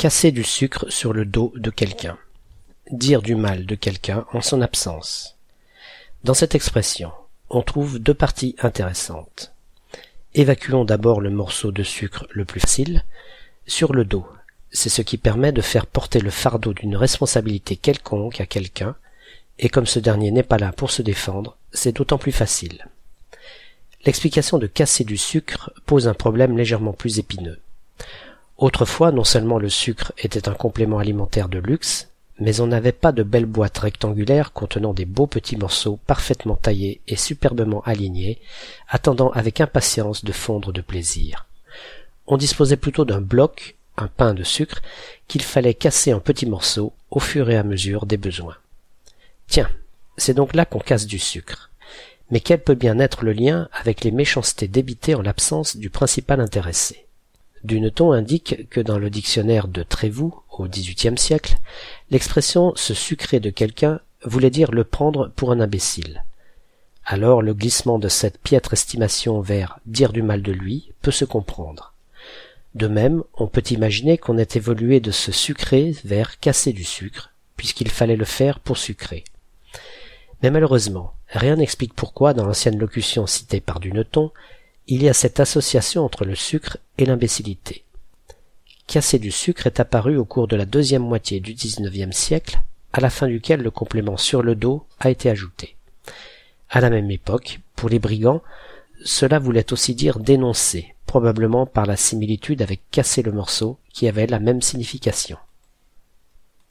Casser du sucre sur le dos de quelqu'un. Dire du mal de quelqu'un en son absence. Dans cette expression, on trouve deux parties intéressantes. Évacuons d'abord le morceau de sucre le plus facile, sur le dos. C'est ce qui permet de faire porter le fardeau d'une responsabilité quelconque à quelqu'un, et comme ce dernier n'est pas là pour se défendre, c'est d'autant plus facile. L'explication de casser du sucre pose un problème légèrement plus épineux. Autrefois, non seulement le sucre était un complément alimentaire de luxe, mais on n'avait pas de belles boîtes rectangulaires contenant des beaux petits morceaux parfaitement taillés et superbement alignés, attendant avec impatience de fondre de plaisir. On disposait plutôt d'un bloc, un pain de sucre, qu'il fallait casser en petits morceaux au fur et à mesure des besoins. Tiens, c'est donc là qu'on casse du sucre. Mais quel peut bien être le lien avec les méchancetés débitées en l'absence du principal intéressé? Duneton indique que dans le dictionnaire de Trévoux, au XVIIIe siècle, l'expression se sucrer de quelqu'un voulait dire le prendre pour un imbécile. Alors le glissement de cette piètre estimation vers dire du mal de lui peut se comprendre. De même, on peut imaginer qu'on ait évolué de se sucrer vers casser du sucre, puisqu'il fallait le faire pour sucrer. Mais malheureusement, rien n'explique pourquoi, dans l'ancienne locution citée par Duneton, il y a cette association entre le sucre et l'imbécilité. Casser du sucre est apparu au cours de la deuxième moitié du XIXe siècle, à la fin duquel le complément sur le dos a été ajouté. À la même époque, pour les brigands, cela voulait aussi dire dénoncer, probablement par la similitude avec casser le morceau, qui avait la même signification.